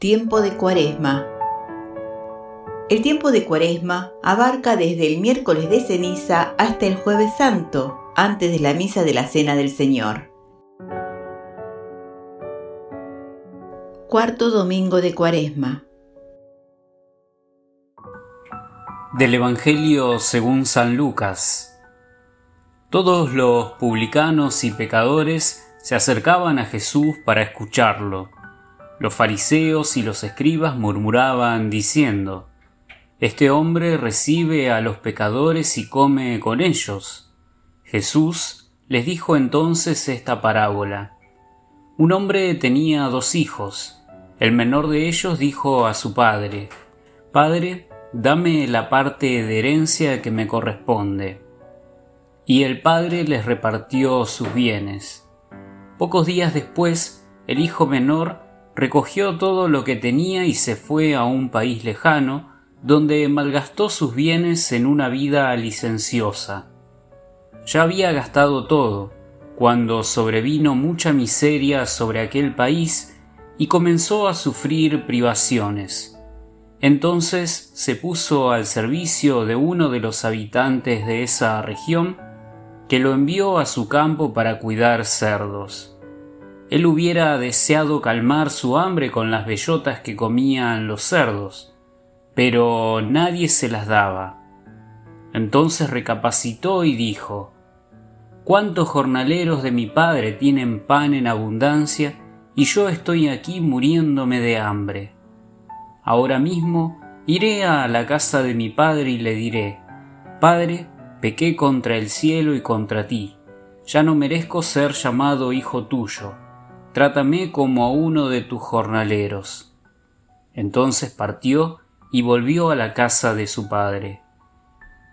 Tiempo de Cuaresma. El tiempo de Cuaresma abarca desde el miércoles de ceniza hasta el jueves santo, antes de la misa de la Cena del Señor. Cuarto domingo de Cuaresma. Del Evangelio según San Lucas. Todos los publicanos y pecadores se acercaban a Jesús para escucharlo los fariseos y los escribas murmuraban diciendo, Este hombre recibe a los pecadores y come con ellos. Jesús les dijo entonces esta parábola. Un hombre tenía dos hijos. El menor de ellos dijo a su padre, Padre, dame la parte de herencia que me corresponde. Y el padre les repartió sus bienes. Pocos días después, el hijo menor recogió todo lo que tenía y se fue a un país lejano, donde malgastó sus bienes en una vida licenciosa. Ya había gastado todo, cuando sobrevino mucha miseria sobre aquel país y comenzó a sufrir privaciones. Entonces se puso al servicio de uno de los habitantes de esa región, que lo envió a su campo para cuidar cerdos. Él hubiera deseado calmar su hambre con las bellotas que comían los cerdos, pero nadie se las daba. Entonces recapacitó y dijo, ¿Cuántos jornaleros de mi padre tienen pan en abundancia y yo estoy aquí muriéndome de hambre? Ahora mismo iré a la casa de mi padre y le diré, Padre, pequé contra el cielo y contra ti, ya no merezco ser llamado hijo tuyo trátame como a uno de tus jornaleros. Entonces partió y volvió a la casa de su padre.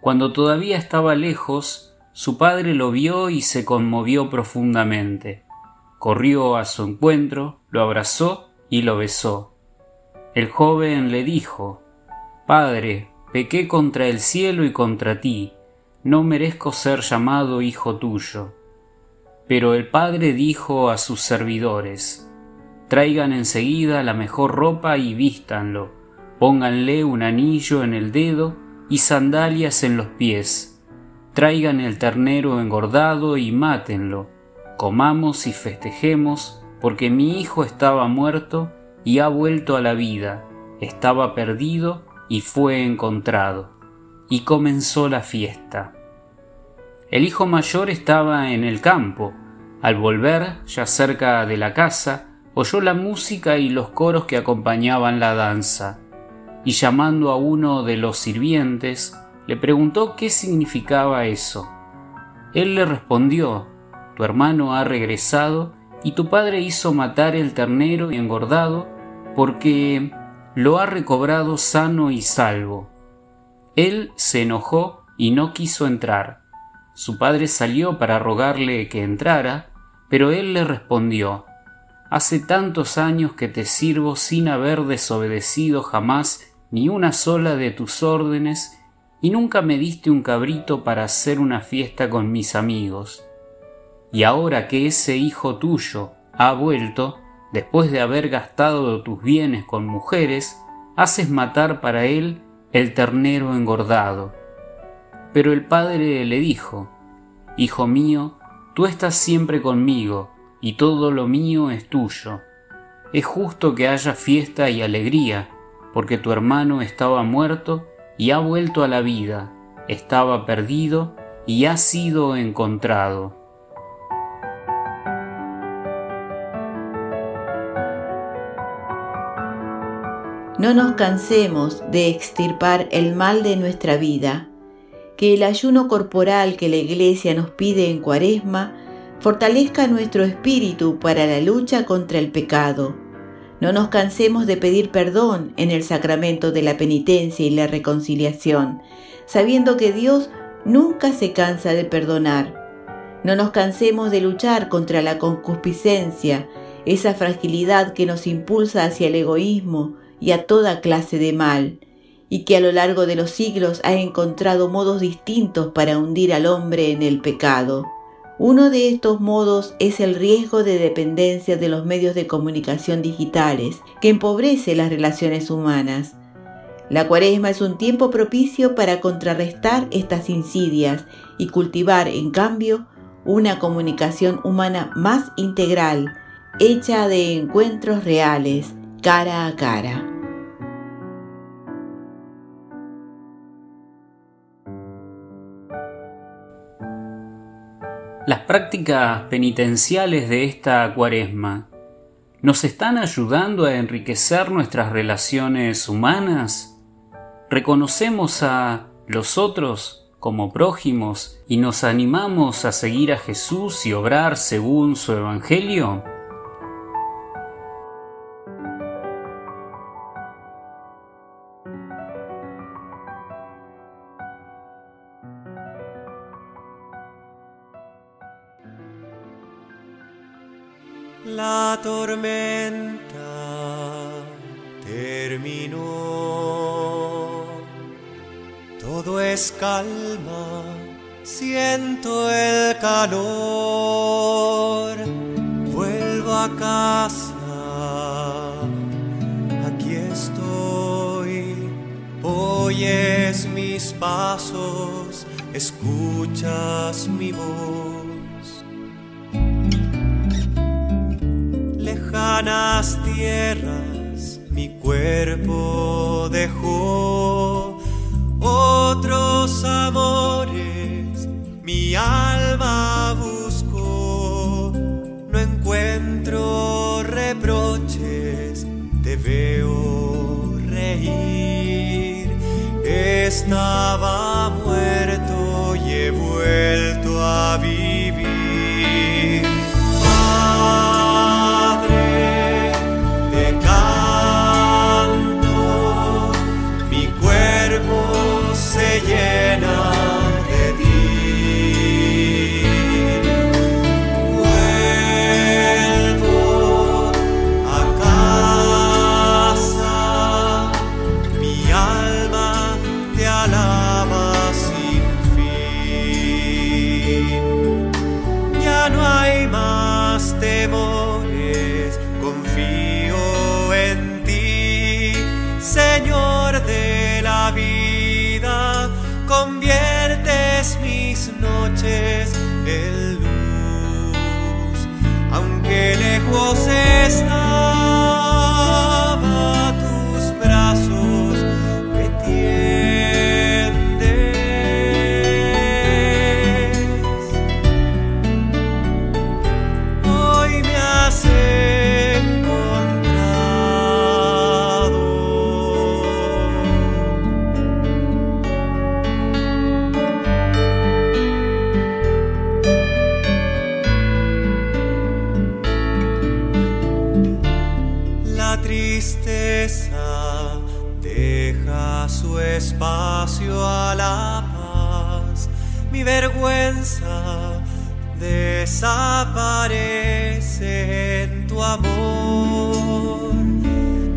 Cuando todavía estaba lejos, su padre lo vio y se conmovió profundamente. Corrió a su encuentro, lo abrazó y lo besó. El joven le dijo, Padre, pequé contra el cielo y contra ti, no merezco ser llamado hijo tuyo. Pero el padre dijo a sus servidores, Traigan enseguida la mejor ropa y vístanlo, pónganle un anillo en el dedo y sandalias en los pies, traigan el ternero engordado y mátenlo, comamos y festejemos, porque mi hijo estaba muerto y ha vuelto a la vida, estaba perdido y fue encontrado. Y comenzó la fiesta. El hijo mayor estaba en el campo. Al volver, ya cerca de la casa, oyó la música y los coros que acompañaban la danza, y llamando a uno de los sirvientes, le preguntó qué significaba eso. Él le respondió, Tu hermano ha regresado y tu padre hizo matar el ternero y engordado porque lo ha recobrado sano y salvo. Él se enojó y no quiso entrar. Su padre salió para rogarle que entrara, pero él le respondió, Hace tantos años que te sirvo sin haber desobedecido jamás ni una sola de tus órdenes, y nunca me diste un cabrito para hacer una fiesta con mis amigos. Y ahora que ese hijo tuyo ha vuelto, después de haber gastado tus bienes con mujeres, haces matar para él el ternero engordado. Pero el padre le dijo, Hijo mío, tú estás siempre conmigo, y todo lo mío es tuyo. Es justo que haya fiesta y alegría, porque tu hermano estaba muerto y ha vuelto a la vida, estaba perdido y ha sido encontrado. No nos cansemos de extirpar el mal de nuestra vida que el ayuno corporal que la Iglesia nos pide en Cuaresma fortalezca nuestro espíritu para la lucha contra el pecado. No nos cansemos de pedir perdón en el sacramento de la penitencia y la reconciliación, sabiendo que Dios nunca se cansa de perdonar. No nos cansemos de luchar contra la concupiscencia, esa fragilidad que nos impulsa hacia el egoísmo y a toda clase de mal y que a lo largo de los siglos ha encontrado modos distintos para hundir al hombre en el pecado. Uno de estos modos es el riesgo de dependencia de los medios de comunicación digitales, que empobrece las relaciones humanas. La cuaresma es un tiempo propicio para contrarrestar estas insidias y cultivar, en cambio, una comunicación humana más integral, hecha de encuentros reales, cara a cara. Las prácticas penitenciales de esta cuaresma nos están ayudando a enriquecer nuestras relaciones humanas. ¿Reconocemos a los otros como prójimos y nos animamos a seguir a Jesús y obrar según su Evangelio? La tormenta terminó, todo es calma, siento el calor, vuelvo a casa, aquí estoy, oyes mis pasos, escuchas mi voz lejanas tierras mi cuerpo dejó, otros amores mi alma buscó, no encuentro reproches, te veo reír, estaba muerto y he vuelto a vivir. En luz, aunque lejos estaba espacio a la paz, mi vergüenza desaparece en tu amor.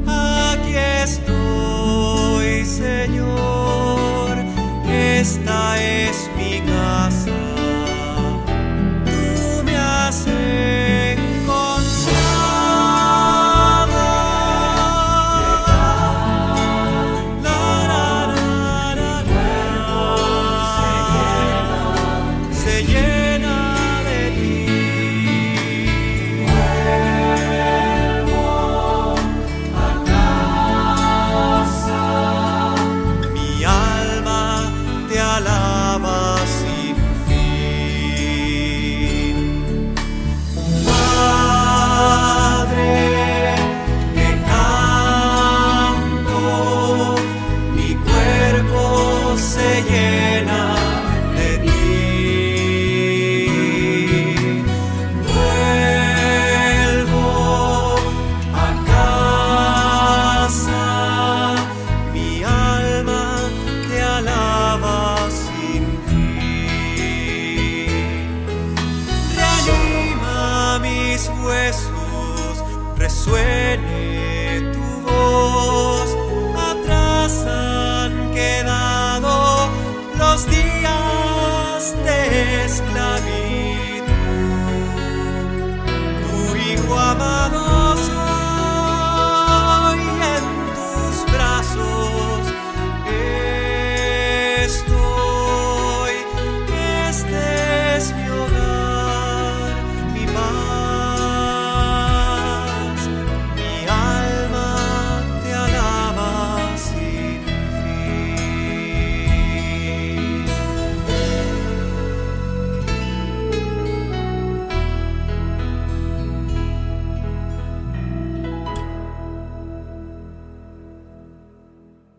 Aquí estoy, Señor, esta es mi suene tu voz, atrás han quedado los días de esclavitud. Tu hijo amado.